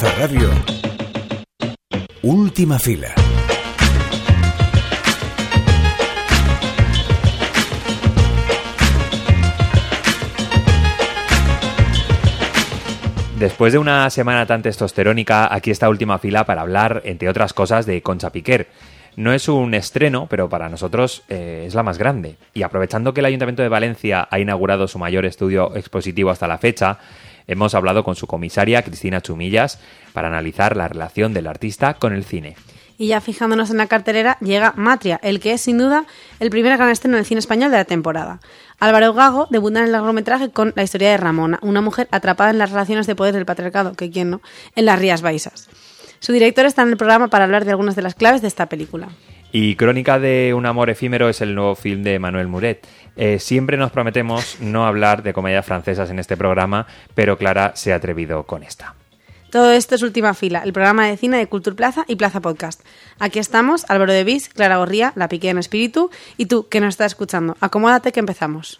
Radio. Última fila. Después de una semana tan testosterónica, aquí está última fila para hablar, entre otras cosas, de Concha Piquer. No es un estreno, pero para nosotros eh, es la más grande. Y aprovechando que el Ayuntamiento de Valencia ha inaugurado su mayor estudio expositivo hasta la fecha, hemos hablado con su comisaria, Cristina Chumillas, para analizar la relación del artista con el cine. Y ya fijándonos en la cartelera, llega Matria, el que es sin duda el primer gran estreno en el cine español de la temporada. Álvaro Gago debuta en el largometraje con la historia de Ramona, una mujer atrapada en las relaciones de poder del patriarcado, que quién no, en las Rías Baixas. Su director está en el programa para hablar de algunas de las claves de esta película. Y Crónica de un amor efímero es el nuevo film de Manuel Muret. Eh, siempre nos prometemos no hablar de comedias francesas en este programa, pero Clara se ha atrevido con esta. Todo esto es Última Fila, el programa de cine de Cultura Plaza y Plaza Podcast. Aquí estamos, Álvaro de Vis, Clara Gorría, La Piqué en Espíritu y tú, que nos estás escuchando. Acomódate que empezamos.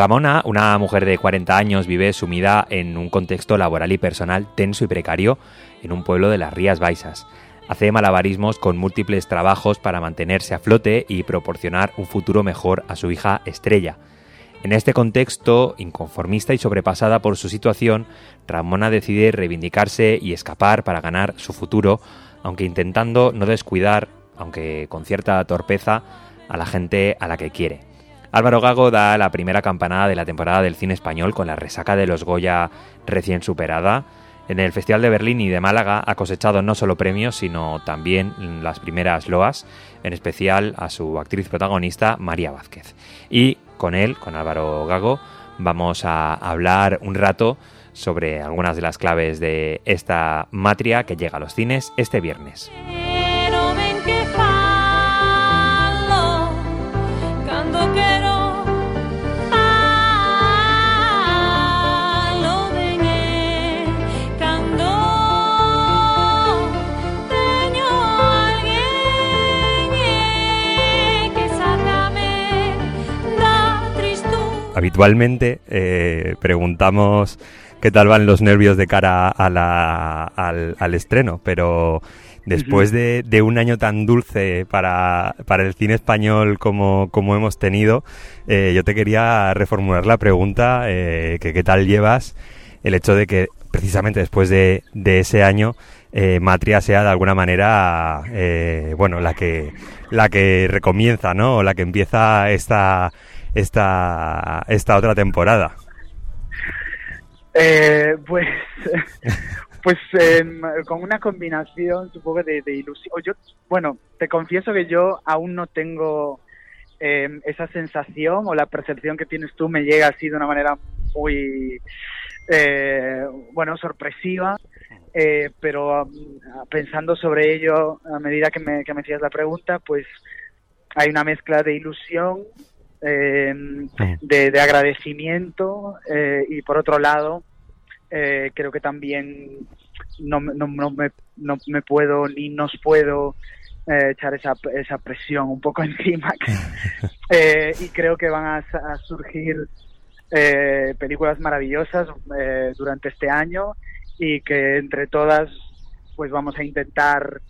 Ramona, una mujer de 40 años, vive sumida en un contexto laboral y personal tenso y precario en un pueblo de las Rías Baixas. Hace malabarismos con múltiples trabajos para mantenerse a flote y proporcionar un futuro mejor a su hija Estrella. En este contexto, inconformista y sobrepasada por su situación, Ramona decide reivindicarse y escapar para ganar su futuro, aunque intentando no descuidar, aunque con cierta torpeza, a la gente a la que quiere. Álvaro Gago da la primera campanada de la temporada del cine español con la resaca de los Goya recién superada. En el Festival de Berlín y de Málaga ha cosechado no solo premios, sino también las primeras loas, en especial a su actriz protagonista, María Vázquez. Y con él, con Álvaro Gago, vamos a hablar un rato sobre algunas de las claves de esta matria que llega a los cines este viernes. Habitualmente eh, preguntamos qué tal van los nervios de cara al, estreno, pero después de, un año tan dulce para, el cine español como, hemos tenido, eh, yo te quería reformular la pregunta, eh, que qué tal llevas el hecho de que precisamente después de, ese año Matria sea de alguna manera bueno la que la que recomienza no o la que empieza esta esta, esta otra temporada? Eh, pues pues em, con una combinación supongo de, de ilusión. Yo, bueno, te confieso que yo aún no tengo em, esa sensación o la percepción que tienes tú me llega así de una manera muy, eh, bueno, sorpresiva. Eh, pero pensando sobre ello a medida que me, que me hacías la pregunta, pues hay una mezcla de ilusión eh, de, agradecimiento eh, y por otro lado eh, creo que también no, no, no, me, no me puedo ni nos puedo eh, echar esa, esa presión un poco encima. Y creo que van a, surgir películas maravillosas durante este año y que entre todas pues vamos a intentar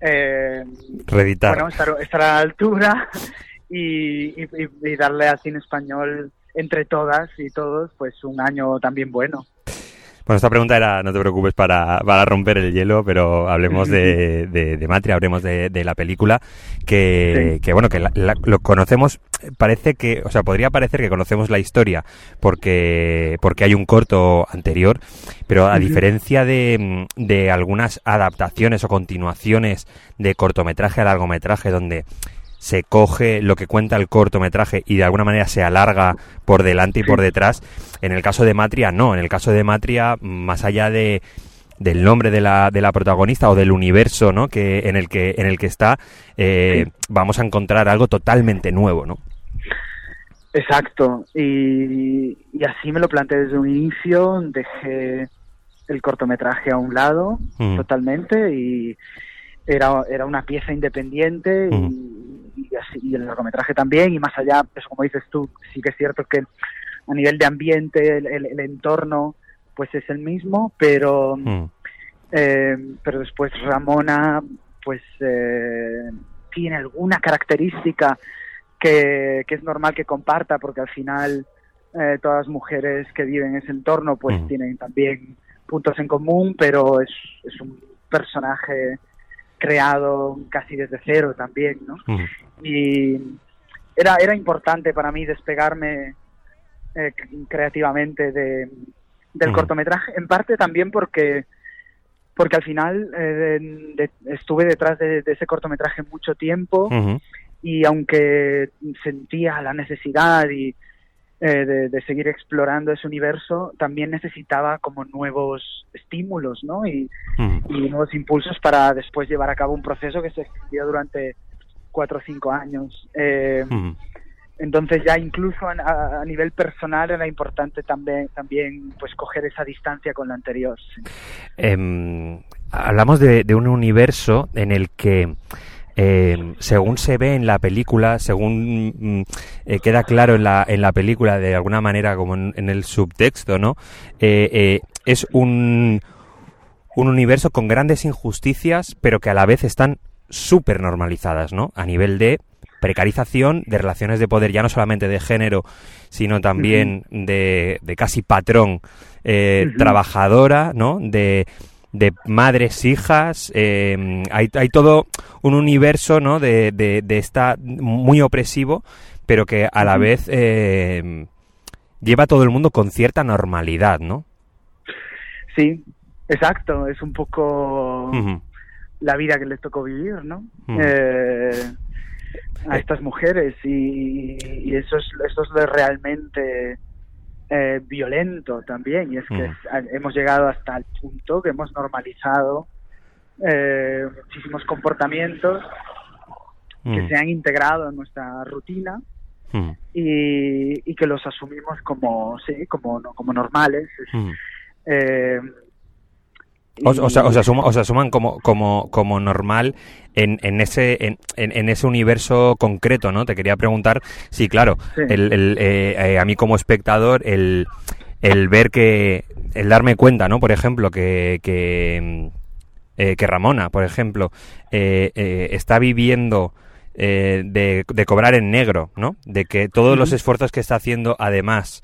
eh, Bueno, estar, estar, a la altura y, y, darle al cine español entre todas y todos pues un año también bueno. Bueno, esta pregunta era, no te preocupes para, para romper el hielo, pero hablemos de, de, Matria, hablemos de, la película, que, que bueno, que lo conocemos, parece que, o sea, podría parecer que conocemos la historia porque, porque hay un corto anterior, pero a diferencia de, de algunas adaptaciones o continuaciones de cortometraje a largometraje donde se coge lo que cuenta el cortometraje y de alguna manera se alarga por delante y por detrás. En el caso de Matria, no. En el caso de Matria, más allá de del nombre de la, de la protagonista o del universo, ¿no? Que en el que en el que está eh, vamos a encontrar algo totalmente nuevo, ¿no? Exacto. Y, y así me lo planteé desde un inicio. Dejé el cortometraje a un lado Mm. totalmente y era, era una pieza independiente y, Mm. y así, y el largometraje también y más allá, eso como dices tú, sí que es cierto que a nivel de ambiente, el, el- el entorno, pues es el mismo, pero, Mm. eh, pero después Ramona, pues eh, tiene alguna característica que, que es normal que comparta, porque al final eh, todas las mujeres que viven en ese entorno, pues Mm. tienen también puntos en común, pero es, es un personaje creado casi desde cero también, ¿no? Y era, era importante para mí despegarme eh, creativamente de, del cortometraje, en parte también porque porque al final eh, de- de- estuve detrás de, ese cortometraje mucho tiempo y aunque sentía la necesidad y eh, de, de seguir explorando ese universo, también necesitaba como nuevos estímulos, ¿no? Y, Mm. y nuevos impulsos para después llevar a cabo un proceso que se extendió durante cuatro o cinco años. Eh, Mm. entonces ya incluso a, nivel personal era importante también también pues coger esa distancia con lo anterior. sí. Em, hablamos de, de un universo en el que, em, según se ve en la película, según mm, eh, queda claro en la, en la película, de alguna manera, como en, en el subtexto, ¿no? Eh, eh, es un, un universo con grandes injusticias, pero que a la vez están súper normalizadas, ¿no? A nivel de precarización de relaciones de poder, ya no solamente de género, sino también de, de casi patrón eh, trabajadora, ¿no? De, de madres, hijas, eh, hay, hay todo un universo, ¿no? De, de, de esta muy opresivo, pero que a la vez eh, lleva a todo el mundo con cierta normalidad, ¿no? Sí, exacto, es un poco la vida que les tocó vivir, ¿no? Eh, a estas mujeres y, y eso es eso es lo realmente eh, violento también y es que Mm. hemos llegado hasta el punto que hemos normalizado eh, muchísimos comportamientos que se han integrado en nuestra rutina Mm. y, y que los asumimos como sí como no- como normales. Eh, O, y- o sea, o se asuma- o se asuman como, como, como normal en, en ese en, en- ese universo concreto, ¿no? Te quería preguntar, sí, claro, Sí. el, el, eh, eh, a mí como espectador, el, el ver que, el darme cuenta, ¿no? Por ejemplo, que, que, mm, eh, que Ramona, por ejemplo, está viviendo de, de cobrar en negro, ¿no? De que todos los esfuerzos que está haciendo, además,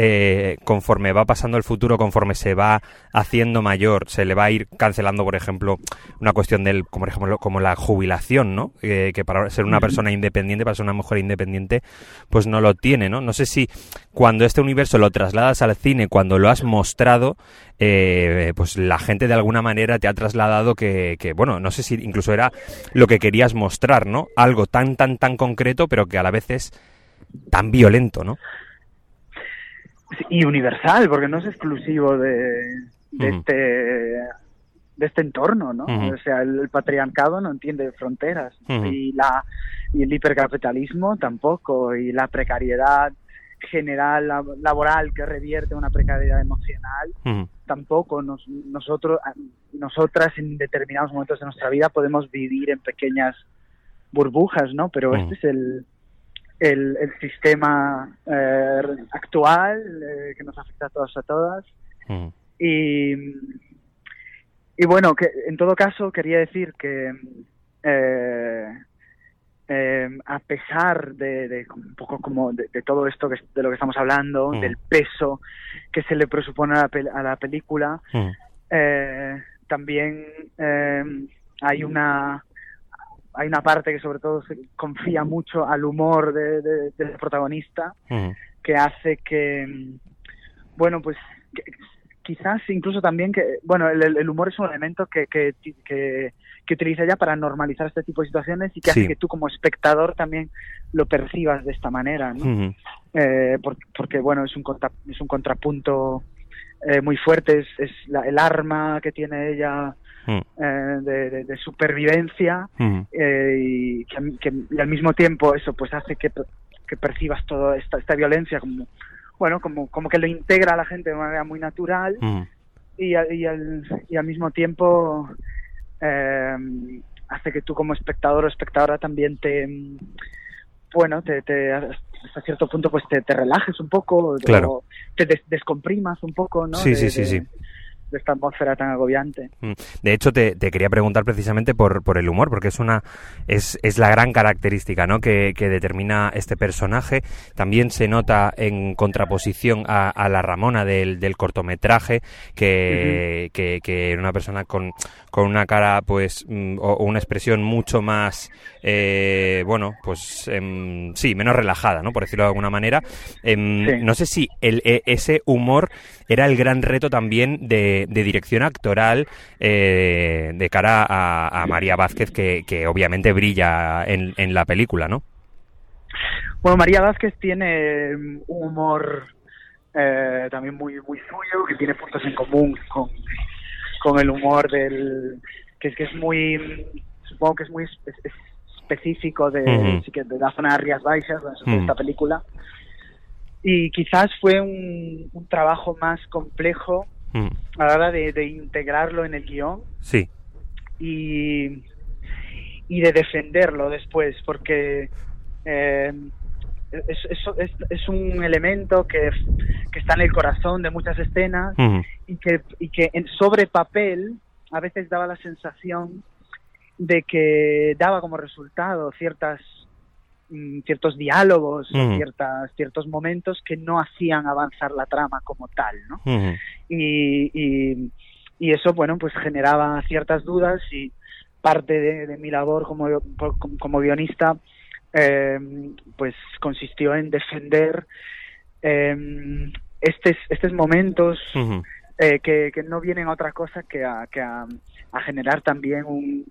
eh, conforme va pasando el futuro, conforme se va haciendo mayor, se le va a ir cancelando, por ejemplo, una cuestión del, como por ejemplo, como la jubilación, ¿no? Eh, que para ser una persona independiente, para ser una mujer independiente, pues no lo tiene, ¿no? No sé si cuando este universo lo trasladas al cine, cuando lo has mostrado, eh, pues la gente de alguna manera te ha trasladado que, que, bueno, no sé si incluso era lo que querías mostrar, ¿no? Algo tan, tan, tan concreto, pero que a la vez es tan violento, ¿no? Y universal porque no es exclusivo de, de este de este entorno no o sea el, el patriarcado no entiende fronteras y la y el hipercapitalismo tampoco y la precariedad general lab- laboral que revierte una precariedad emocional tampoco nos, nosotros nosotras en determinados momentos de nuestra vida podemos vivir en pequeñas burbujas no pero este es el el, el sistema eh, actual eh, que nos afecta a todos a todas. Y y bueno que en todo caso quería decir que eh, eh, a pesar de, de un poco como de, de todo esto que, de lo que estamos hablando Mm. del peso que se le presupone a la, pel- a la película también hay una hay una parte que sobre todo se confía mucho al humor de- de- del protagonista que hace que bueno pues que- quizás incluso también que bueno el, el humor es un elemento que, que, que, que utiliza ya para normalizar este tipo de situaciones y que Sí. hace que tú como espectador también lo percibas de esta manera ¿no? Eh, por- porque bueno es un contra- es un contrapunto eh, muy fuerte, es, el arma que tiene ella mm. eh, de, supervivencia mm. y que, al mismo tiempo eso pues hace que, percibas toda esta, esta violencia como bueno como, como que lo integra a la gente de manera muy natural mm. y, y, al, y al mismo tiempo hace que tú como espectador o espectadora también te bueno, te, te, hasta cierto punto pues te, te relajes un poco, claro. te descomprimas un poco, ¿no? Sí, sí, sí, sí de esta atmósfera tan agobiante. Mm. De hecho, te, quería preguntar precisamente por, por, el humor, porque es una es, es la gran característica ¿no? que, determina este personaje. También se nota en contraposición a, la Ramona del, del cortometraje, que, que, era una persona con, con una cara, pues, mm, o, una expresión mucho más, eh, bueno, pues, em, sí, menos relajada, ¿no? Por decirlo de alguna manera. Em, no sé si el, e, ese humor era el gran reto también de de, dirección actoral eh, de cara a, María Vázquez, que, obviamente brilla en, en, la película, ¿no? Bueno, María Vázquez tiene un humor eh, también muy, muy suyo, que tiene puntos en común con, con el humor del... que es que es muy... supongo que es muy específico de, de la zona de Rías Baixas, de esta película. Y quizás fue un, un trabajo más complejo a la hora de, integrarlo en el guion. Sí. Y, y de defenderlo después, porque eh, es, es, es, un elemento que, que, está en el corazón de muchas escenas y que, y que en, sobre papel a veces daba la sensación de que daba como resultado ciertas Mm, ciertos diálogos, ciertas, ciertos momentos que no hacían avanzar la trama como tal, ¿no? y, y, y, eso, bueno, pues generaba ciertas dudas y parte de, mi labor como, como, guionista, eh, pues consistió en defender eh, estos, estos momentos eh, que, que, no vienen a otra cosa que a, que a generar también un,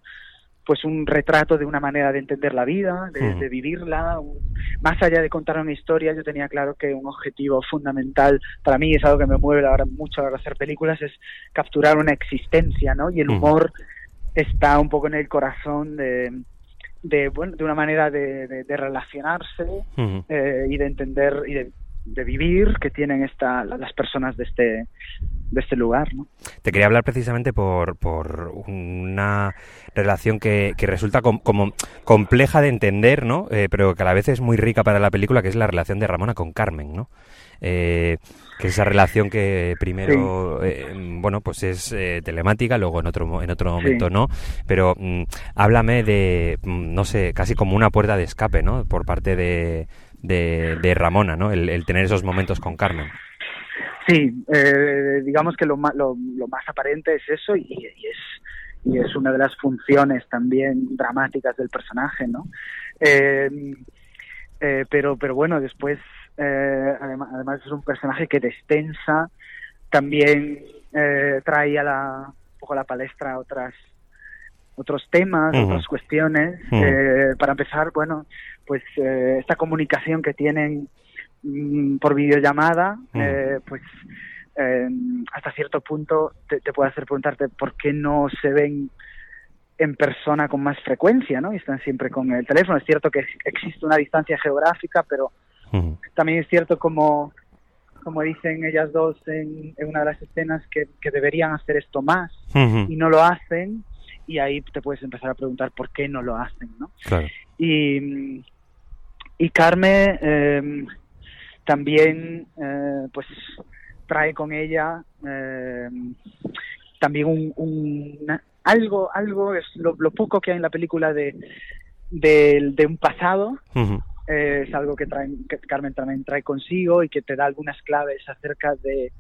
pues un retrato de una manera de entender la vida, de, vivirla. más allá de contar una historia, yo tenía claro que un objetivo fundamental para mí es algo que me mueve ahora mucho a hacer películas, es capturar una existencia, ¿no? Y el humor está un poco en el corazón de, de, bueno, de una manera de, relacionarse eh, y de entender y de de vivir que tienen esta, las personas de este, de este lugar. ¿no? Te quería hablar precisamente por, por una relación que, que resulta como compleja de entender, ¿no? Eh, pero que a la vez es muy rica para la película, que es la relación de Ramona con Carmen, ¿no? Eh, que es esa relación que primero eh, bueno pues es telemática luego en otro en otro momento no pero mm, háblame de mm, no sé casi como una puerta de escape no por parte de de, Ramona, ¿no? El, tener esos momentos con Carmen. Sí, eh, digamos que lo, lo, más aparente es eso y, es y es una de las funciones también dramáticas del personaje, ¿no? Eh, eh, pero, pero bueno, después, además, además, es un personaje que destensa, también trae a la, un poco a la palestra otras otros temas, otras cuestiones. para empezar, bueno, pues eh, esta comunicación que tienen mm, por videollamada, mm. eh, pues eh, hasta cierto punto te, puede hacer preguntarte por qué no se ven en persona con más frecuencia, ¿no? Y están siempre con el teléfono. Es cierto que existe una distancia geográfica, pero mm. también es cierto como como dicen ellas dos en, una de las escenas que, deberían hacer esto más y no lo hacen y ahí te puedes empezar a preguntar por qué no lo hacen, ¿no? Y, y Carmen eh, también eh, pues trae con ella eh, también un, algo algo es lo, poco que hay en la película de de, un pasado. Es algo que, trae, que Carmen también trae consigo y que te da algunas claves acerca de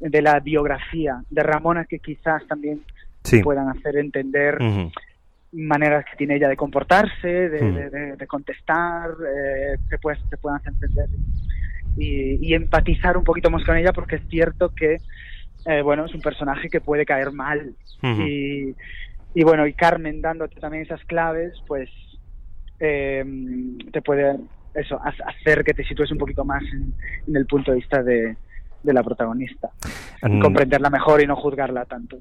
de la biografía de Ramona que quizás también puedan hacer entender maneras que tiene ella de comportarse, de, hmm. contestar, eh, que, pues, se puedan entender y, empatizar un poquito más con ella porque es cierto que eh, bueno es un personaje que puede caer mal y, y, bueno y Carmen dándote también esas claves pues eh, te puede eso hacer que te sitúes un poquito más en, el punto de vista de, de la protagonista. Y comprenderla mejor y no juzgarla tanto.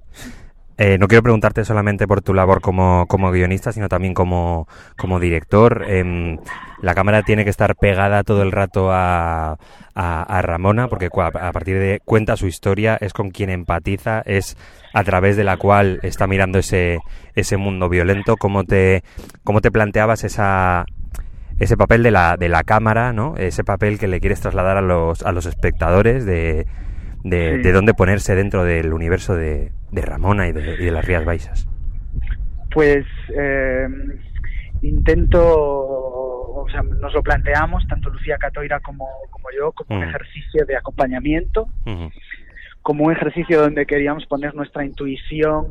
Eh, no quiero preguntarte solamente por tu labor como, como guionista, sino también como, como director. Em, la cámara tiene que estar pegada todo el rato a, a, Ramona, porque a partir de cuenta su historia, es con quien empatiza, es a través de la cual está mirando ese, ese mundo violento. ¿Cómo te, cómo te planteabas esa, ese papel de la, de la cámara, ¿no? Ese papel que le quieres trasladar a los, a los espectadores de, de, dónde ponerse dentro del universo de, de Ramona y de, las Rías Baixas? Pues eh, intento, o sea, nos lo planteamos, tanto Lucía Catoira como, como yo, como un ejercicio de acompañamiento, como un ejercicio donde queríamos poner nuestra intuición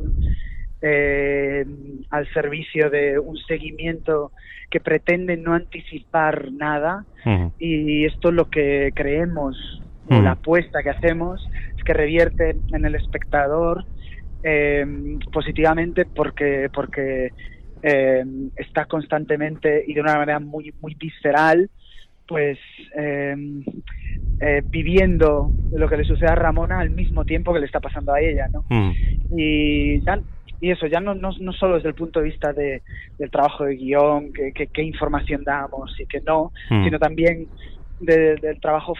eh, al servicio de un seguimiento que pretende no anticipar nada y esto es lo que creemos o la apuesta que hacemos es que revierte en el espectador eh, positivamente porque porque eh, está constantemente y de una manera muy muy visceral pues eh, viviendo lo que le sucede a Ramona al mismo tiempo que le está pasando a ella no mm. y y eso ya no, no, no, solo desde el punto de vista de, del trabajo de guion, qué que, información damos y que no, mm. sino también del trabajo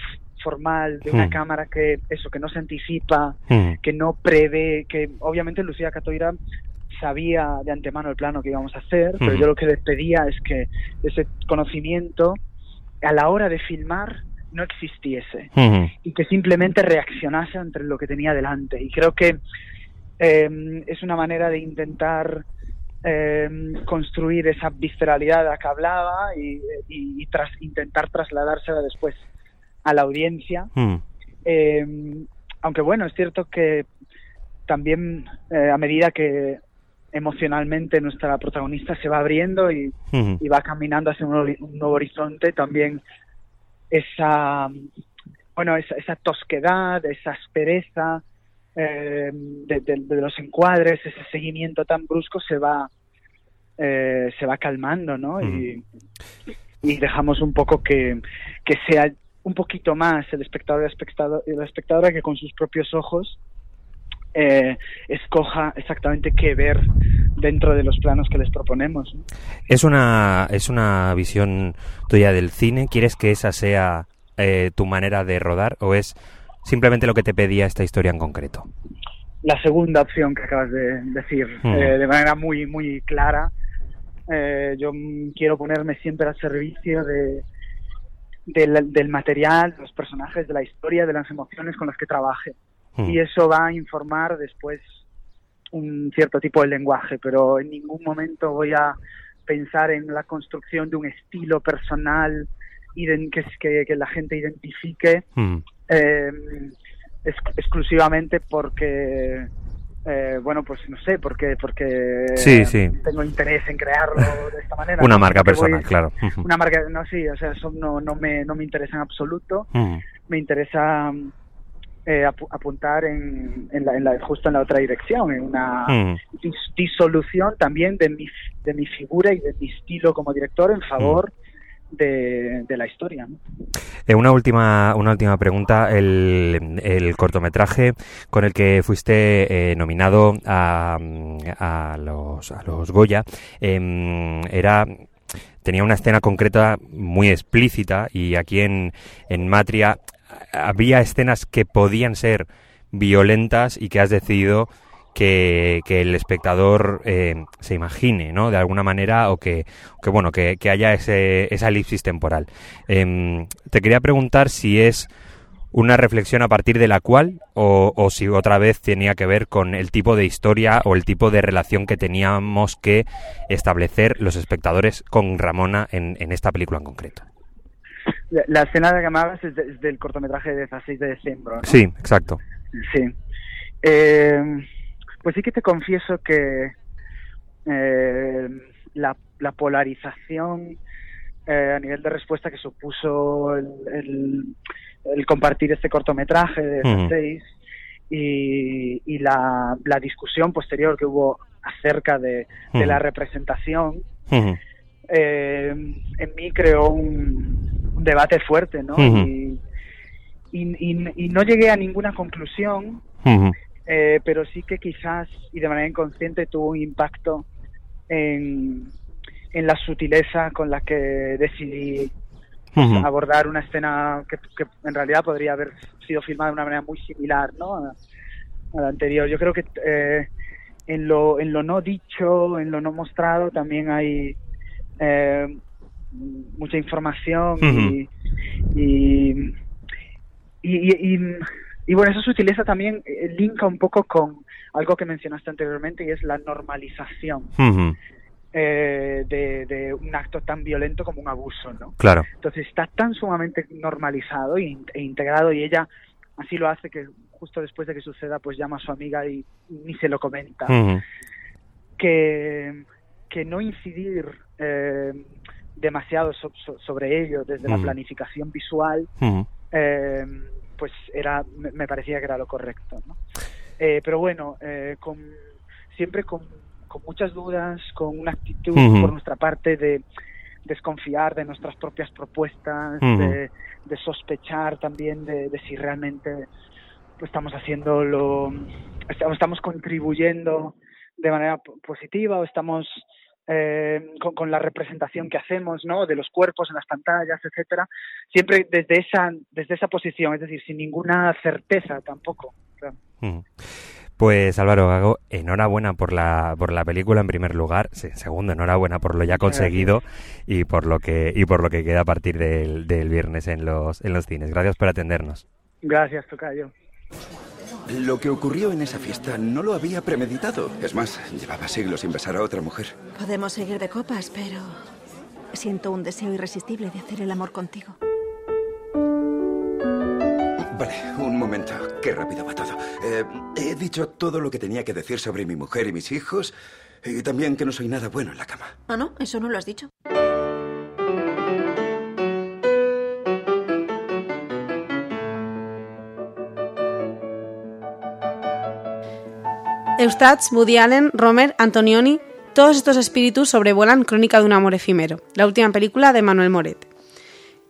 formal de una hmm. cámara que eso que no se anticipa hmm. que no prevé que obviamente Lucía Catoira sabía de antemano el plano que íbamos a hacer pero hmm. yo lo que les pedía es que ese conocimiento a la hora de filmar no existiese y que simplemente reaccionase entre lo que tenía delante y creo que em, es una manera de intentar em, construir esa visceralidad de la que hablaba y, tras, intentar trasladársela después a la audiencia. Eh, aunque bueno, es cierto que también eh, a medida que emocionalmente nuestra protagonista se va abriendo y, hmm. va caminando hacia un, nuevo horizonte, también esa, bueno, esa, esa tosquedad, esa aspereza eh, de, los encuadres, ese seguimiento tan brusco se va se va calmando, ¿no? Y, hmm. y, dejamos un poco que, que sea un poquito más el espectador y la espectadora que con sus propios ojos eh, escoja exactamente qué ver dentro de los planos que les proponemos. Es una es una visión tuya del cine. ¿Quieres que esa sea eh, tu manera de rodar o es simplemente lo que te pedía esta historia en concreto? La segunda opción que acabas de decir eh, de manera muy muy clara. yo quiero ponerme siempre al servicio de, del, del, material, de los personajes, de la historia, de las emociones con las que trabaje. Hmm. Y eso va a informar después un cierto tipo de lenguaje, pero en ningún momento voy a pensar en la construcción de un estilo personal y que, que, que la gente identifique hmm. eh, exclusivamente porque eh, bueno, pues no sé, porque porque sí, sí. tengo interés en crearlo de esta manera. Una marca personal, claro. Una marca, no, sí, o sea, eso no, no, me, no me interesa en absoluto. Me interesa eh, apuntar en, en, la, en, la, justo en la otra dirección, en una disolución también de mi, de mi figura y de mi estilo como director en favor de, la historia. Eh, una última una última pregunta. El, el cortometraje con el que fuiste eh, nominado a, a, los, a los Goya em, era tenía una escena concreta muy explícita y aquí en, en Matria había escenas que podían ser violentas y que has decidido que, el espectador eh, se imagine, ¿no? De alguna manera o que, que bueno, que, haya ese, esa elipsis temporal. Em, te quería preguntar si es una reflexión a partir de la cual o, o, si otra vez tenía que ver con el tipo de historia o el tipo de relación que teníamos que establecer los espectadores con Ramona en, en esta película en concreto. La, escena de que es, del cortometraje de 16 de diciembre. ¿no? Sí, exacto. Sí. Eh, pues sí que te confieso que eh, la, polarización eh, a nivel de respuesta que supuso el, compartir este cortometraje de seis y, la, discusión posterior que hubo acerca de, la representación eh, en mí creó un, debate fuerte, ¿no? y, y, no llegué a ninguna conclusión, eh, pero sí que quizás y de manera inconsciente tuvo un impacto en, en la sutileza con la que decidí abordar una escena que, en realidad podría haber sido filmada de una manera muy similar ¿no? a, la anterior. Yo creo que eh, en, lo, en lo no dicho, en lo no mostrado, también hay eh, mucha información y, y, y, bueno, esa sutileza también eh, linka un poco con algo que mencionaste anteriormente y es la normalización. Eh, de, un acto tan violento como un abuso, ¿no? Claro. Entonces está tan sumamente normalizado e, integrado y ella así lo hace que justo después de que suceda pues llama a su amiga y, ni se lo comenta. que, que no incidir eh, demasiado sobre ello desde la planificación visual eh, pues era me, parecía que era lo correcto, ¿no? pero bueno, con, siempre con con muchas dudas, con una actitud por nuestra parte de desconfiar de nuestras propias propuestas, de, sospechar también de, si realmente estamos haciendo lo, estamos contribuyendo de manera positiva o estamos eh, con, la representación que hacemos, ¿no? De los cuerpos en las pantallas, etcétera, siempre desde esa desde esa posición, es decir, sin ninguna certeza tampoco. Pues Álvaro Gago, enhorabuena por la, por la película en primer lugar. segundo, enhorabuena por lo ya conseguido y por lo que, y por lo que queda a partir del, del viernes en los, en los cines. Gracias por atendernos. Gracias, Tocayo. Lo que ocurrió en esa fiesta no lo había premeditado. Es más, llevaba siglos sin besar a otra mujer. Podemos seguir de copas, pero siento un deseo irresistible de hacer el amor contigo. Vale, un momento. Qué rápido va todo. Eh, he dicho todo lo que tenía que decir sobre mi mujer y mis hijos. Y también que no soy nada bueno en la cama. ¿Ah, no? ¿Eso no lo has dicho? Eustace, Woody Allen, Romer, Antonioni, todos estos espíritus sobrevuelan Crónica de un amor efímero, la última película de Manuel Moret.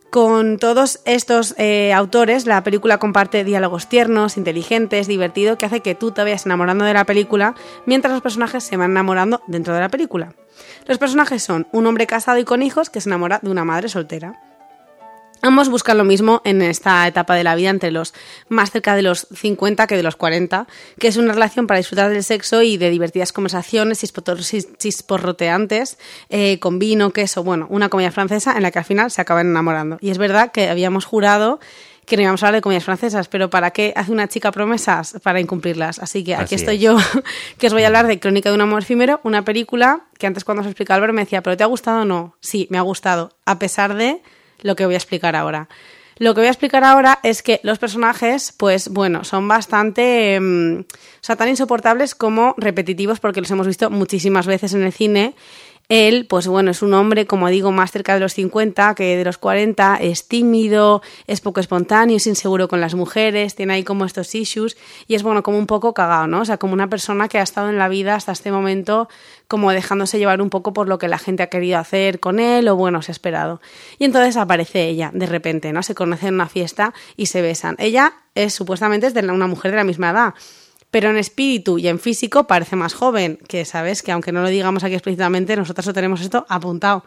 Con todos estos eh, autores, la película comparte diálogos tiernos, inteligentes, divertidos, que hace que tú te vayas enamorando de la película mientras los personajes se van enamorando dentro de la película. Los personajes son un hombre casado y con hijos que se enamora de una madre soltera. Ambos buscan lo mismo en esta etapa de la vida entre los más cerca de los 50 que de los 40, que es una relación para disfrutar del sexo y de divertidas conversaciones chisporroteantes, eh, con vino, queso, bueno, una comida francesa en la que al final se acaban enamorando. Y es verdad que habíamos jurado que no íbamos a hablar de comidas francesas, pero ¿para qué hace una chica promesas? Para incumplirlas. Así que aquí estoy yo, que os voy a hablar de Crónica de un amor efímero, una película que antes cuando os explicaba Albert me decía, ¿pero te ha gustado o no? Sí, me ha gustado, a pesar de lo que voy a explicar ahora. Lo que voy a explicar ahora es que los personajes, pues bueno, son bastante, em, o sea, tan insoportables como repetitivos porque los hemos visto muchísimas veces en el cine él, pues bueno, es un hombre, como digo, más cerca de los 50 que de los 40, es tímido, es poco espontáneo, es inseguro con las mujeres, tiene ahí como estos issues y es bueno, como un poco cagado, ¿no? O sea, como una persona que ha estado en la vida hasta este momento como dejándose llevar un poco por lo que la gente ha querido hacer con él o bueno, se ha esperado. Y entonces aparece ella, de repente, ¿no? Se conocen en una fiesta y se besan. Ella es supuestamente es de una mujer de la misma edad pero en espíritu y en físico parece más joven, que sabes que aunque no lo digamos aquí explícitamente, nosotros lo tenemos esto apuntado.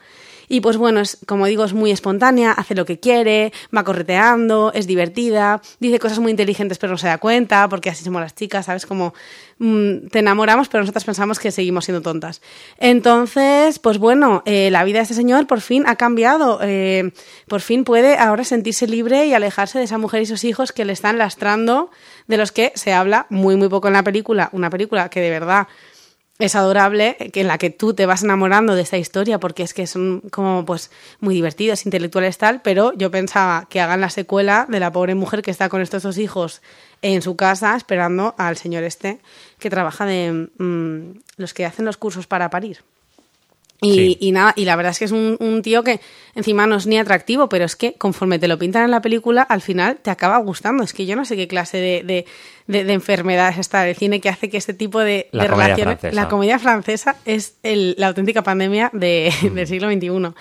Y pues bueno, es, como digo, es muy espontánea, hace lo que quiere, va correteando, es divertida, dice cosas muy inteligentes pero no se da cuenta, porque así somos las chicas, ¿sabes? Como mm, te enamoramos pero nosotras pensamos que seguimos siendo tontas. Entonces, pues bueno, eh, la vida de este señor por fin ha cambiado, eh, por fin puede ahora sentirse libre y alejarse de esa mujer y sus hijos que le están lastrando, de los que se habla muy muy poco en la película, una película que de verdad es adorable, que en la que tú te vas enamorando de esa historia porque es que son como pues muy divertidos, intelectuales tal, pero yo pensaba que hagan la secuela de la pobre mujer que está con estos dos hijos en su casa esperando al señor este que trabaja de mm, los que hacen los cursos para parir. Y, nada, y la verdad es que es un, tío que encima no es ni atractivo, pero es que conforme te lo pintan en la película, al final te acaba gustando. Es que yo no sé qué clase de, de, enfermedades está de cine que hace que este tipo de, relaciones. La comedia francesa es la auténtica pandemia del siglo XXI.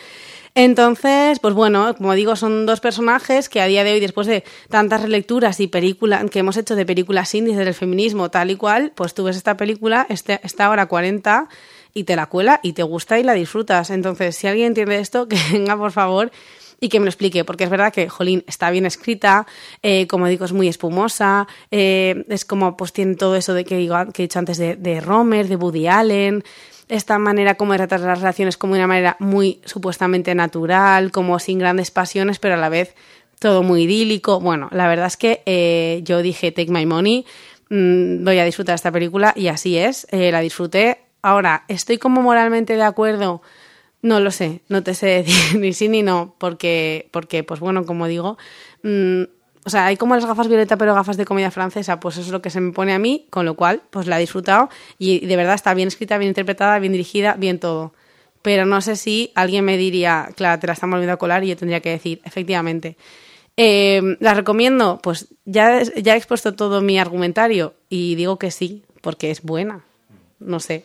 Entonces, pues bueno, como digo, son dos personajes que a día de hoy, después de tantas relecturas y películas que hemos hecho de películas índices del feminismo tal y cual, pues tú ves esta película, este, esta hora 40 y te la cuela y te gusta y la disfrutas. Entonces, si alguien entiende esto, que venga por favor y que me lo explique, porque es verdad que, jolín, está bien escrita, eh, como digo, es muy espumosa, eh, es como, pues tiene todo eso de que, digo, que he dicho antes de, de Romer, de Woody Allen, esta manera como de tratar las relaciones como de una manera muy supuestamente natural, como sin grandes pasiones, pero a la vez todo muy idílico. Bueno, la verdad es que eh, yo dije, take my money, mm, voy a disfrutar esta película y así es, la disfruté. Ahora, estoy como moralmente de acuerdo no lo sé, no te sé decir ni sí ni no, porque, porque pues bueno, como digo, mm, o sea, hay como las gafas violeta, pero gafas de comedia francesa, pues eso es lo que se me pone a mí, con lo cual, pues la he disfrutado y de verdad está bien escrita, bien interpretada, bien dirigida, bien todo. Pero no sé si alguien me diría, claro, te la están volviendo a colar y yo tendría que decir, efectivamente. Eh, ¿La recomiendo? Pues ya, ya he expuesto todo mi argumentario y digo que sí, porque es buena. No sé.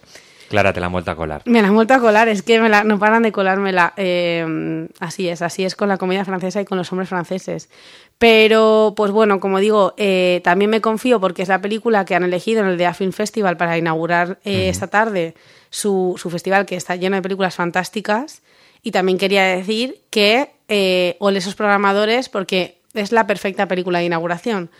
Clara, te la han vuelto a colar. Me la han vuelto a colar, es que me la, no paran de colármela. Eh, así es, así es con la comedia francesa y con los hombres franceses. Pero, pues bueno, como digo, eh, también me confío porque es la película que han elegido en el DEA Film Festival para inaugurar eh, esta tarde su, su, festival que está lleno de películas fantásticas. Y también quería decir que ole esos programadores porque es la perfecta película de inauguración.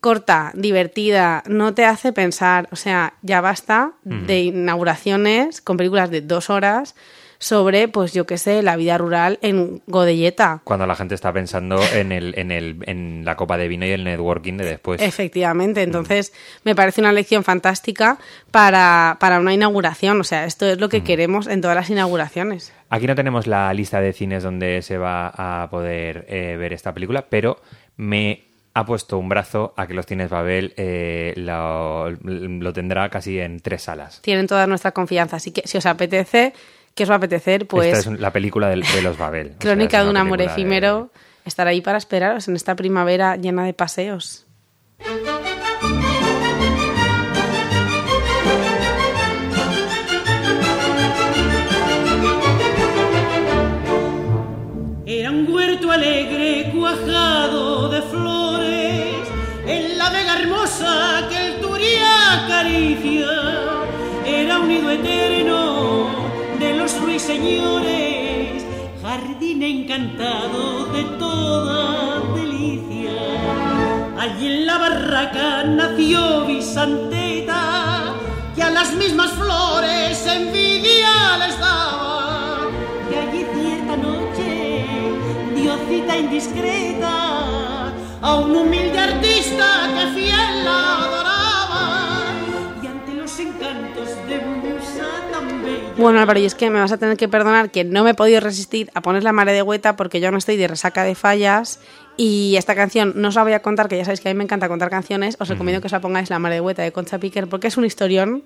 Corta, divertida, no te hace pensar, o sea, ya basta de inauguraciones con películas de dos horas sobre, pues yo qué sé, la vida rural en Godelleta. Cuando la gente está pensando en, el, en, el, en la copa de vino y el networking de después. Efectivamente, entonces me parece una lección fantástica para, para, una inauguración. O sea, esto es lo que queremos en todas las inauguraciones. Aquí no tenemos la lista de cines donde se va a poder eh, ver esta película, pero me ha puesto un brazo a que los cines Babel eh, lo, lo, tendrá casi en tres salas. Tienen toda nuestra confianza, así que si os apetece, ¿Qué os va a apetecer? Pues. Esta es la película de, de los Babel. Crónica o sea, de un amor efímero. De... Estar ahí para esperaros en esta primavera llena de paseos. Los ruiseñores, jardín encantado de toda delicia. Allí en la barraca nació Bisanteta, que a las mismas flores envidia les daba. Y allí cierta noche dio cita indiscreta a un humilde artista que fiel la adoraba. Y ante los encantos de. Bueno, Álvaro, y es que me vas a tener que perdonar que no me he podido resistir a poner la mare de hueta porque yo no estoy de resaca de fallas y esta canción no os la voy a contar, que ya sabéis que a mí me encanta contar canciones, os recomiendo que os la pongáis la mare de hueta de Concha Piquer porque es un historión,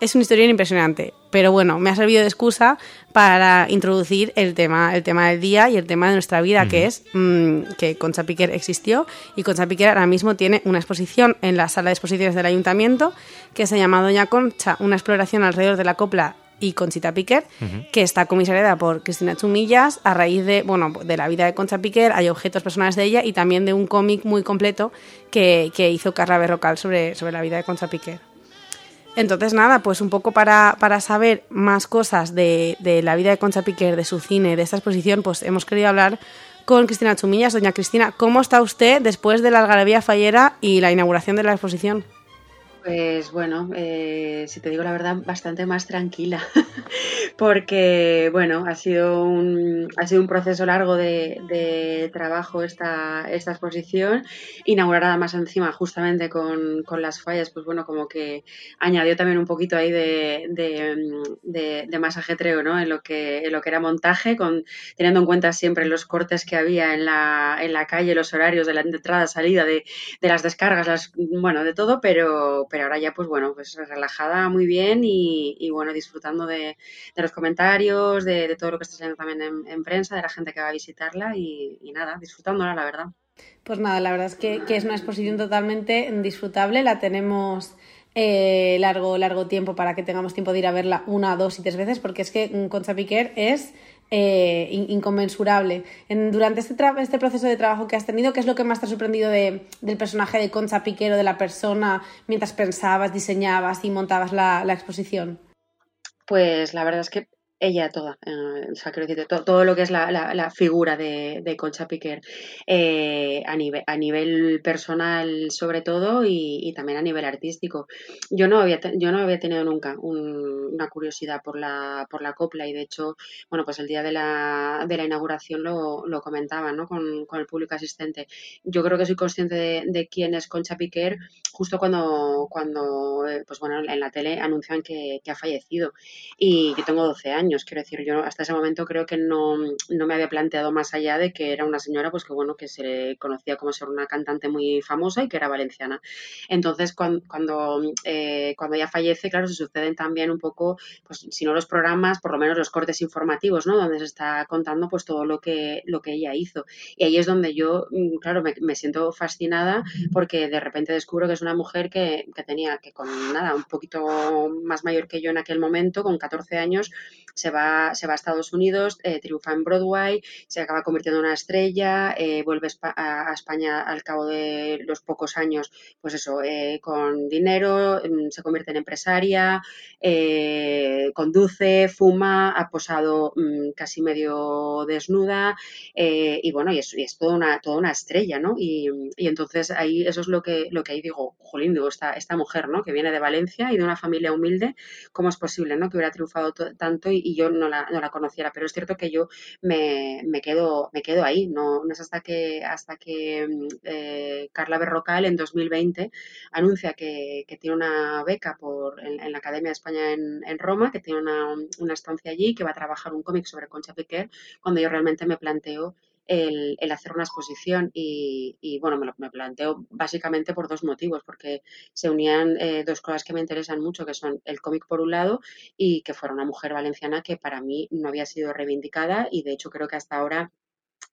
es un historión impresionante, pero bueno, me ha servido de excusa para introducir el tema, el tema del día y el tema de nuestra vida, que es mmm, que Concha Piquer existió y Concha Piquer ahora mismo tiene una exposición en la sala de exposiciones del ayuntamiento que se llama Doña Concha, una exploración alrededor de la copla y Conchita Piquer, uh -huh. que está comisariada por Cristina Chumillas a raíz de, bueno, de la vida de Concha Piquer, hay objetos personales de ella y también de un cómic muy completo que, que, hizo Carla Berrocal sobre, sobre la vida de Concha Piquer. Entonces, nada, pues un poco para, para saber más cosas de, de, la vida de Concha Piquer, de su cine, de esta exposición, pues hemos querido hablar con Cristina Chumillas. Doña Cristina, ¿cómo está usted después de la algarabía fallera y la inauguración de la exposición? Pues bueno, eh, si te digo la verdad, bastante más tranquila, porque bueno, ha sido un, ha sido un proceso largo de, trabajo esta, esta exposición, inaugurada más encima justamente con, con, las fallas, pues bueno, como que añadió también un poquito ahí de, de, más ajetreo ¿no? en, lo que, en lo que era montaje, con, teniendo en cuenta siempre los cortes que había en la, en la calle, los horarios de la entrada, salida, de, de las descargas, las, bueno, de todo, pero pero ahora ya pues bueno, pues relajada muy bien y, bueno, disfrutando de, los comentarios, de, todo lo que está saliendo también en, en, prensa, de la gente que va a visitarla y, y nada, disfrutándola, la verdad. Pues nada, la verdad es que, es una exposición totalmente disfrutable, la tenemos eh, largo, largo tiempo para que tengamos tiempo de ir a verla una, dos y tres veces, porque es que Concha Piquer es eh, inconmensurable. durante este, este proceso de trabajo que has tenido, ¿qué es lo que más te ha sorprendido de, del personaje de Concha Piquero, de la persona, mientras pensabas, diseñabas y montabas la, la exposición? Pues la verdad es que ella toda, eh, o sea, quiero decir, todo, lo que es la, la, figura de, de, Concha Piquer eh, a, nivel, a nivel personal sobre todo y, también a nivel artístico. Yo no había, yo no había tenido nunca una curiosidad por la, por la copla y de hecho, bueno, pues el día de la, de la inauguración lo, lo comentaba ¿no? con, con, el público asistente. Yo creo que soy consciente de, de quién es Concha Piquer justo cuando, cuando eh, pues bueno, en la tele anuncian que, que ha fallecido y yo tengo 12 años Quiero decir, yo hasta ese momento creo que no, me había planteado más allá de que era una señora, pues que bueno, que se le conocía como ser una cantante muy famosa y que era valenciana. Entonces, cuando, cuando, eh, cuando ella fallece, claro, se suceden también un poco, pues si no los programas, por lo menos los cortes informativos, ¿no? Donde se está contando pues todo lo que, lo que ella hizo. Y ahí es donde yo, mm, claro, me, siento fascinada porque de repente descubro que es una mujer que, que tenía, que con nada, un poquito más mayor que yo en aquel momento, con 14 años, se va, se va a Estados Unidos, eh, triunfa en Broadway, se acaba convirtiendo en una estrella, eh, vuelve a España al cabo de los pocos años, pues eso, eh, con dinero, mm, se convierte en empresaria, conduce, fuma, ha posado mm, casi medio desnuda y bueno, y es, es, toda, una, toda una estrella, ¿no? Y, entonces ahí eso es lo que, lo que ahí digo, jolín, digo, esta, esta mujer, ¿no? Que viene de Valencia y de una familia humilde, ¿cómo es posible, ¿no? Que hubiera triunfado tanto y, y yo no la, no la, conociera, pero es cierto que yo me, me, quedo, me quedo ahí, no, no es hasta que, hasta que mm, eh, Carla Berrocal en 2020 anuncia que, que tiene una beca por, en, la Academia de España en, en Roma, que tiene una, una, estancia allí, que va a trabajar un cómic sobre Concha Piquer, cuando yo realmente me planteo el, hacer una exposición y, bueno, me lo me planteo básicamente por dos motivos, porque se unían eh, dos cosas que me interesan mucho, que son el cómic por un lado y que fuera una mujer valenciana que para mí no había sido reivindicada y de hecho creo que hasta ahora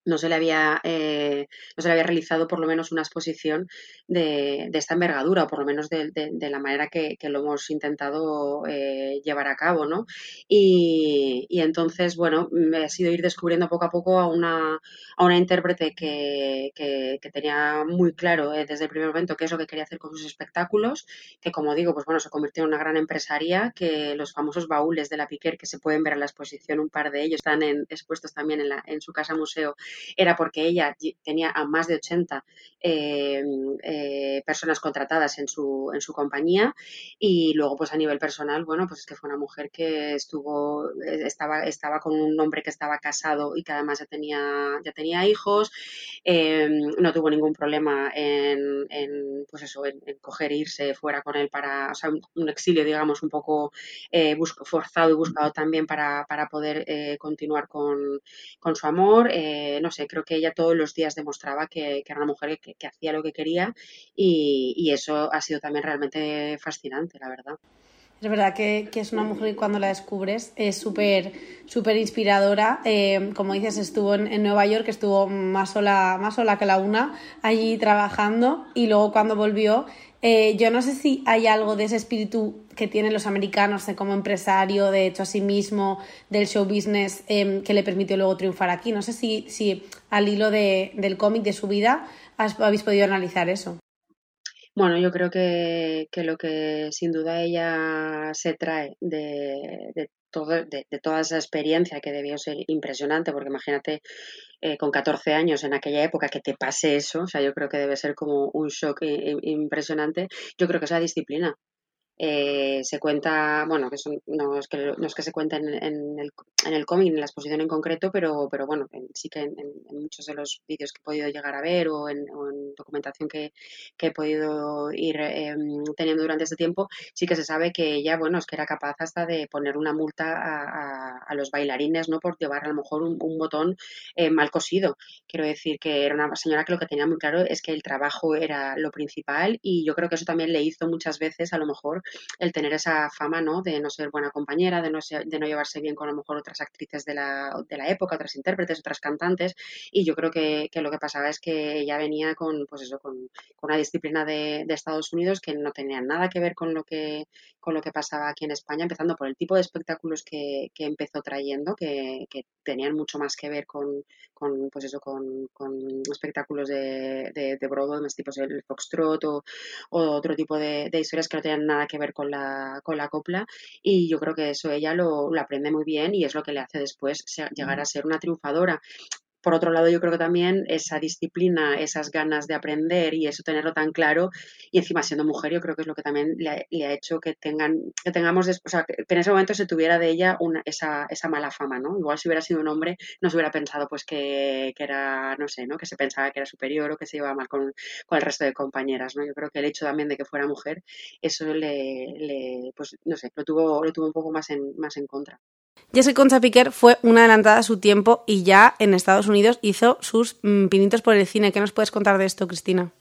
no se le había, eh, no se le había realizado por lo menos una exposición de, de esta envergadura, o por lo menos de, de, la manera que, que, lo hemos intentado eh, llevar a cabo, ¿no? Y, y, entonces, bueno, me ha sido ir descubriendo poco a poco a una, a una intérprete que, que, tenía muy claro eh, desde el primer momento qué es lo que quería hacer con sus espectáculos, que como digo, pues bueno, se convirtió en una gran empresaria, que los famosos baúles de la Piquer que se pueden ver en la exposición, un par de ellos están en, expuestos también en, la, en su casa museo era porque ella tenía a más de 80 eh, eh, personas contratadas en su, en su compañía y luego pues a nivel personal, bueno, pues es que fue una mujer que estuvo, eh, estaba, estaba con un hombre que estaba casado y que además ya tenía, ya tenía hijos, no tuvo ningún problema en, pues eso, en, coger e irse fuera con él para, o sea, un, exilio, digamos, un poco forzado y buscado también para, para poder continuar con, con, su amor. No sé, creo que ella todos los días demostraba que, era una mujer que, hacía lo que quería y, eso ha sido también realmente fascinante, la verdad. Es verdad que, es una mujer que cuando la descubres es súper súper inspiradora. Eh, como dices, estuvo en, Nueva York, estuvo más sola, más sola que la una allí trabajando y luego cuando volvió eh, yo no sé si hay algo de ese espíritu que tienen los americanos como empresario, de hecho a sí mismo, del show business, em, que le permitió luego triunfar aquí. No sé si, si al hilo de, del cómic de su vida habéis podido analizar eso. Bueno, yo creo que, que, lo que sin duda ella se trae de, de, todo, de, de, toda esa experiencia que debió ser impresionante, porque imagínate eh, con 14 años en aquella época que te pase eso, o sea, yo creo que debe ser como un shock impresionante. Yo creo que esa disciplina eh, se cuenta, bueno, que no, es que, no es que se cuenta en, el, en el cómic, en la exposición en concreto, pero, pero bueno, sí que en, muchos de los vídeos que he podido llegar a ver o en, documentación que, he podido ir em, teniendo durante este tiempo, sí que se sabe que ella, bueno, es que era capaz hasta de poner una multa a, los bailarines, ¿no? Por llevar a lo mejor un, botón eh, mal cosido. Quiero decir que era una señora que lo que tenía muy claro es que el trabajo era lo principal y yo creo que eso también le hizo muchas veces a lo mejor el tener esa fama, ¿no? De no ser buena compañera, de no, de no llevarse bien con a lo mejor otras actrices de la, de la época, otras intérpretes, otras cantantes. Y yo creo que, que, lo que pasaba es que ella venía con, con, pues eso, con, una disciplina de, Estados Unidos que no tenía nada que ver con lo que, con lo que pasaba aquí en España, empezando por el tipo de espectáculos que, empezó trayendo, que, tenían mucho más que ver con, con pues eso, con, espectáculos de, de, de Broadway, más tipos el foxtrot o, otro tipo de, historias que no tenían nada que ver con la, con la copla. Y yo creo que eso ella lo, lo aprende muy bien y es lo que le hace después llegar a ser una triunfadora por otro lado, yo creo que también esa disciplina, esas ganas de aprender y eso tenerlo tan claro, y encima siendo mujer, yo creo que es lo que también le ha, hecho que tengan, que tengamos, o sea, que en ese momento se tuviera de ella una, esa, esa mala fama, ¿no? Igual si hubiera sido un hombre, no se hubiera pensado pues que, que era, no sé, ¿no? Que se pensaba que era superior o que se llevaba mal con, con, el resto de compañeras, ¿no? Yo creo que el hecho también de que fuera mujer, eso le, le pues no sé, lo tuvo, lo tuvo un poco más en, más en contra. Jessica Concha Piquer fue una adelantada a su tiempo y ya en Estados Unidos hizo sus mm, pinitos por el cine. ¿Qué nos puedes contar de esto, Cristina?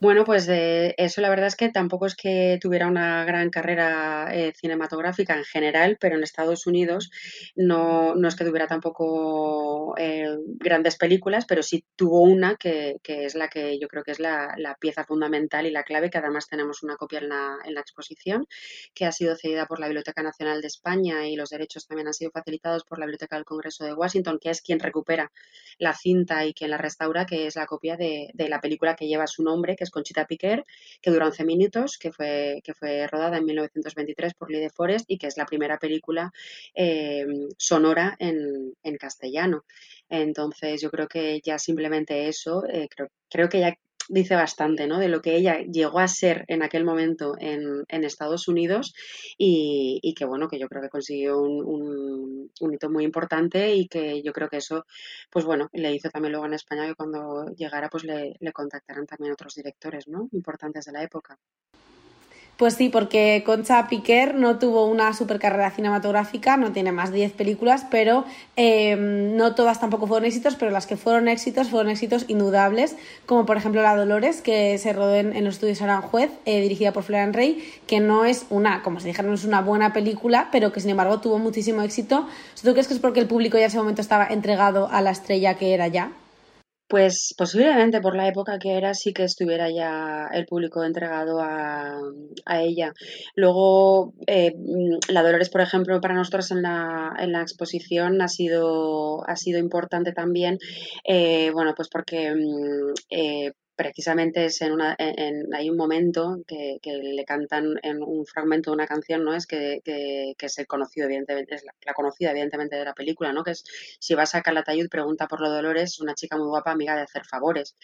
Bueno, pues eso la verdad es que tampoco es que tuviera una gran carrera eh, cinematográfica en general, pero en Estados Unidos no, no es que tuviera tampoco eh, grandes películas, pero sí tuvo una que, que, es la que yo creo que es la, la, pieza fundamental y la clave, que además tenemos una copia en la, en la exposición, que ha sido cedida por la Biblioteca Nacional de España y los derechos también han sido facilitados por la Biblioteca del Congreso de Washington, que es quien recupera la cinta y quien la restaura, que es la copia de, de la película que lleva su nombre que es Conchita Piquer, que dura 11 minutos, que fue, que fue rodada en 1923 por Lee de Forest y que es la primera película eh, sonora en, castellano. Entonces, yo creo que ya simplemente eso, eh, creo, creo que ya dice bastante ¿no? de lo que ella llegó a ser en aquel momento en, en Estados Unidos y, y, que bueno, que yo creo que consiguió un, un, hito muy importante y que yo creo que eso, pues bueno, le hizo también luego en España que cuando llegara pues le, le contactaran también otros directores ¿no? importantes de la época. Pues sí, porque Concha Piquer no tuvo una super carrera cinematográfica, no tiene más de 10 películas, pero em, no todas tampoco fueron éxitos, pero las que fueron éxitos fueron éxitos indudables, como por ejemplo La Dolores, que se rodó en, los estudios Aranjuez, eh, dirigida por Florian Rey, que no es una, como se dijeron, no es una buena película, pero que sin embargo tuvo muchísimo éxito. ¿Tú crees que es porque el público ya en ese momento estaba entregado a la estrella que era ya? Pues posiblemente por la época que era sí que estuviera ya el público entregado a, ella. Luego, eh, la Dolores, por ejemplo, para nosotros en la, en la exposición ha sido, ha sido importante también, eh, bueno, pues porque mm, eh, precisamente es en una en, hay un momento que, que, le cantan en un fragmento de una canción no es que, que, que es el conocido evidentemente es la, conocida evidentemente de la película no que es si vas a Calatayud pregunta por lo Dolores una chica muy guapa amiga de hacer favores.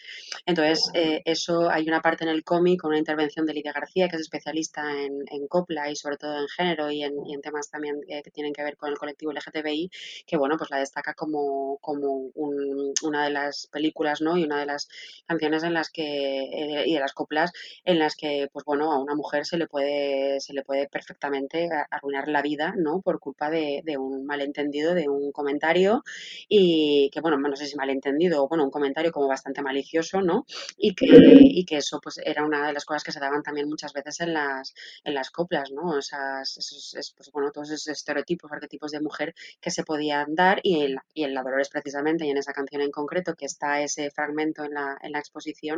Entonces eh, eso hay una parte en el cómic con una intervención de Lidia García que es especialista en, en copla y sobre todo en género y en, en temas también eh, que tienen que ver con el colectivo LGTBI que bueno pues la destaca como como un, una de las películas no y una de las canciones en que eh, y de las coplas en las que pues bueno a una mujer se le puede se le puede perfectamente arruinar la vida no por culpa de, un malentendido de un comentario y que bueno no sé si malentendido o bueno un comentario como bastante malicioso no y que y que eso pues era una de las cosas que se daban también muchas veces en las en las coplas no esas esos, pues, bueno todos esos estereotipos arquetipos de mujer que se podían dar y en, y en la Dolores precisamente y en esa canción en concreto que está ese fragmento en la, en la exposición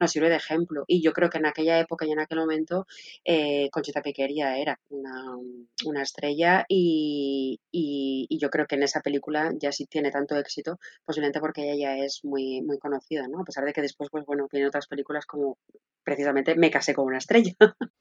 nos sirve de ejemplo. Y yo creo que en aquella época y en aquel momento eh, Conchita Piquería era una, estrella y, yo creo que en esa película ya sí tiene tanto éxito, posiblemente porque ella es muy, muy conocida, ¿no? A pesar de que después, pues bueno, tiene otras películas como precisamente Me casé con una estrella.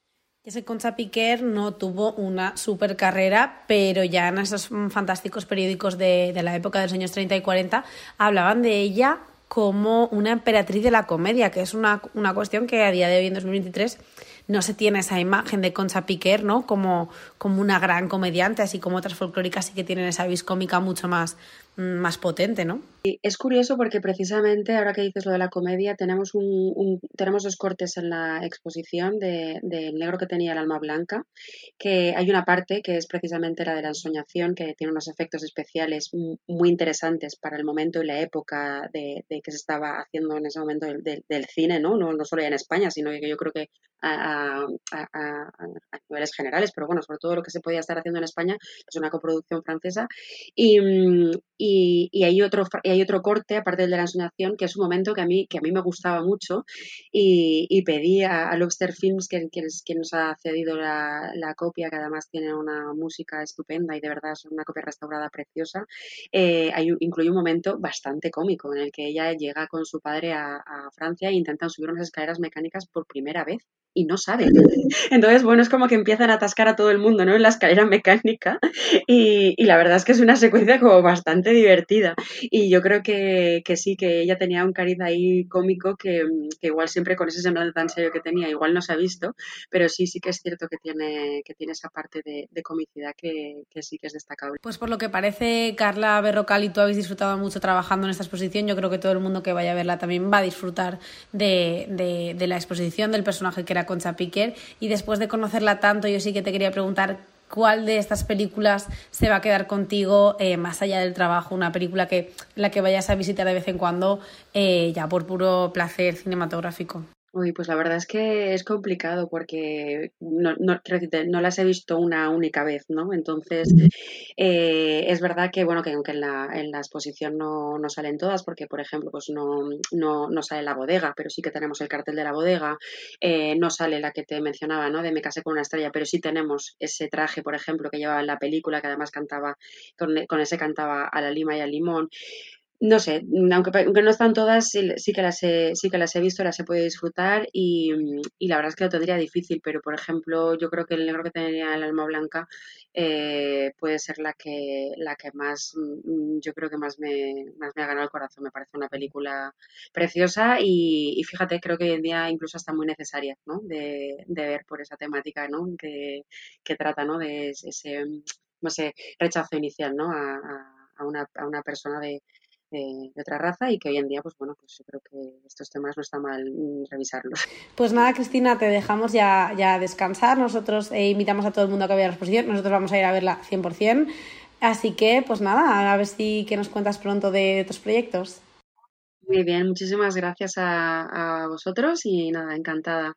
Ese Concha Piquer no tuvo una super carrera, pero ya en esos fantásticos periódicos de, de la época de los años 30 y 40 hablaban de ella como una emperatriz de la comedia, que es una, una cuestión que a día de hoy, en 2023, no se tiene esa imagen de Concha Piquer, ¿no? Como, como una gran comediante, así como otras folclóricas sí que tienen esa vis cómica mucho más, más potente, ¿no? es curioso porque precisamente ahora que dices lo de la comedia, tenemos, un, tenemos dos cortes en la exposición del de, negro que tenía el alma blanca, que hay una parte que es precisamente la de la ensoñación, que tiene unos efectos especiales muy interesantes para el momento y la época de, que se estaba haciendo en ese momento del, cine, ¿no? ¿no? No solo en España, sino que yo creo que a, a, niveles generales, pero bueno, sobre todo lo que se podía estar haciendo en España, es una coproducción francesa. Y, y, hay, otro, hay otro corte, aparte del de la ensoñación, que es un momento que a mí, que a mí me gustaba mucho y, y pedí a, Lobster Films, que, que, nos ha cedido la, la, copia, que además tiene una música estupenda y de verdad es una copia restaurada preciosa, eh, hay, incluye un momento bastante cómico en el que ella llega con su padre a, a Francia e intentan subir unas escaleras mecánicas por primera vez y no saben. Entonces, bueno, es como que empiezan a atascar a todo el mundo, ¿no? En la escalera mecánica. Y, la verdad es que es una secuencia como bastante divertida. Y yo creo que, sí, que ella tenía un cariz ahí cómico que, igual siempre con ese semblante tan serio que tenía, igual no se ha visto, pero sí, sí que es cierto que tiene, que tiene esa parte de, comicidad que, sí que es destacable. Pues por lo que parece, Carla Berrocal y tú habéis disfrutado mucho trabajando en esta exposición. Yo creo que todo el mundo que vaya a verla también va a disfrutar de, de la exposición, del personaje que era Concha Piquer. Y después de conocerla tanto, yo sí que te quería preguntar cuál de estas películas se va a quedar contigo eh, más allá del trabajo, una película que la que vayas a visitar de vez en cuando eh, ya por puro placer cinematográfico. Uy, pues la verdad es que es complicado porque no, no, no las he visto una única vez, ¿no? Entonces, eh, es verdad que, bueno, que aunque en la, en la exposición no, no salen todas, porque, por ejemplo, pues no, no, no sale la bodega, pero sí que tenemos el cartel de la bodega, eh, no sale la que te mencionaba, ¿no? De Me casé con una estrella, pero sí tenemos ese traje, por ejemplo, que llevaba en la película, que además cantaba, con, con ese cantaba a la lima y al limón no sé, aunque, aunque, no están todas, sí, que las he, sí que las he visto, las he podido disfrutar y, la verdad es que lo tendría difícil, pero por ejemplo, yo creo que el negro que tenía el alma blanca eh, puede ser la que, la que más, mm, yo creo que más me, más me ha ganado el corazón. Me parece una película preciosa y, fíjate, creo que hoy en día incluso está muy necesaria, ¿no? De, ver por esa temática, ¿no? Que, que trata, ¿no? De ese, rechazo inicial, ¿no? a, a una, a una persona de, de, otra raza y que hoy en día, pues bueno, pues yo creo que estos temas no está mal revisarlos. Pues nada, Cristina, te dejamos ya, ya descansar. Nosotros eh, invitamos a todo el mundo a que vea la exposición. Nosotros vamos a ir a verla 100%. Así que, pues nada, a ver si que nos cuentas pronto de otros proyectos. Muy bien, muchísimas gracias a, a vosotros y nada, encantada.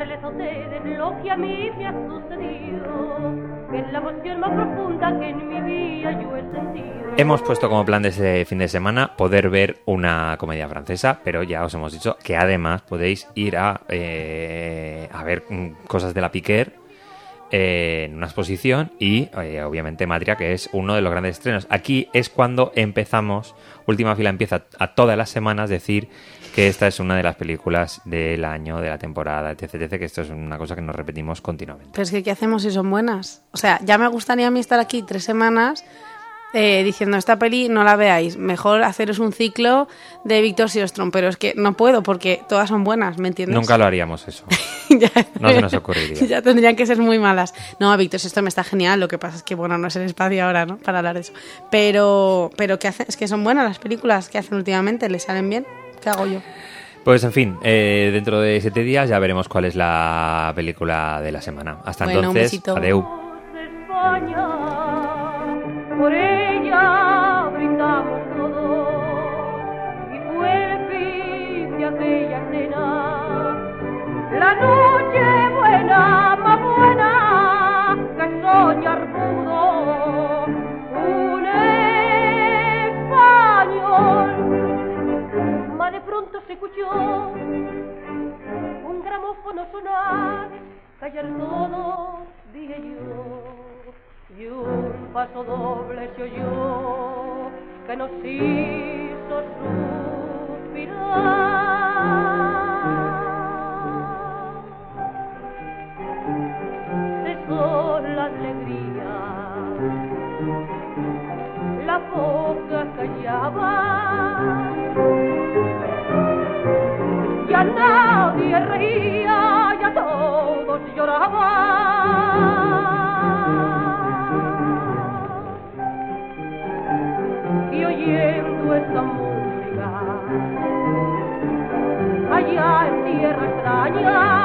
Contarles a ustedes lo que a mí me ha sucedido, es la emoción más profunda que en mi vida yo he sentido. Hemos puesto como plan de ese fin de semana poder ver una comedia francesa, pero ya os hemos dicho que además podéis ir a, eh, a ver cosas de la Piquer en una exposición y eh, obviamente Matria, que es uno de los grandes estrenos. Aquí es cuando empezamos, última fila empieza a todas las semanas decir que esta es una de las películas del año, de la temporada, etc, etc, que esto es una cosa que nos repetimos continuamente. Pero es que ¿qué hacemos si son buenas? O sea, ya me gustaría a mí estar aquí tres semanas eh, diciendo esta peli no la veáis, mejor haceros un ciclo de Víctor Silostrom, pero es que no puedo porque todas son buenas, ¿me entiendes? Nunca lo haríamos eso. no se nos ocurriría. Ya tendrían que ser muy malas. No, Víctor Silostrom está genial, lo que pasa es que bueno, no es el espacio ahora, ¿no? Para hablar de eso. Pero, pero ¿qué hacen? Es que son buenas las películas que hacen últimamente, ¿les salen bien? ¿Qué hago yo? Pues en fin, eh, dentro de siete días ya veremos cuál es la película de la semana. Hasta entonces, adeu. Por un gramófono sonar, callar todo, dije yo y un paso doble se oyó que nos hizo suspirar. Cesó la alegría, la boca callaba, nadie reía y a todos lloraba. Y oyendo esta música, allá en tierra extraña,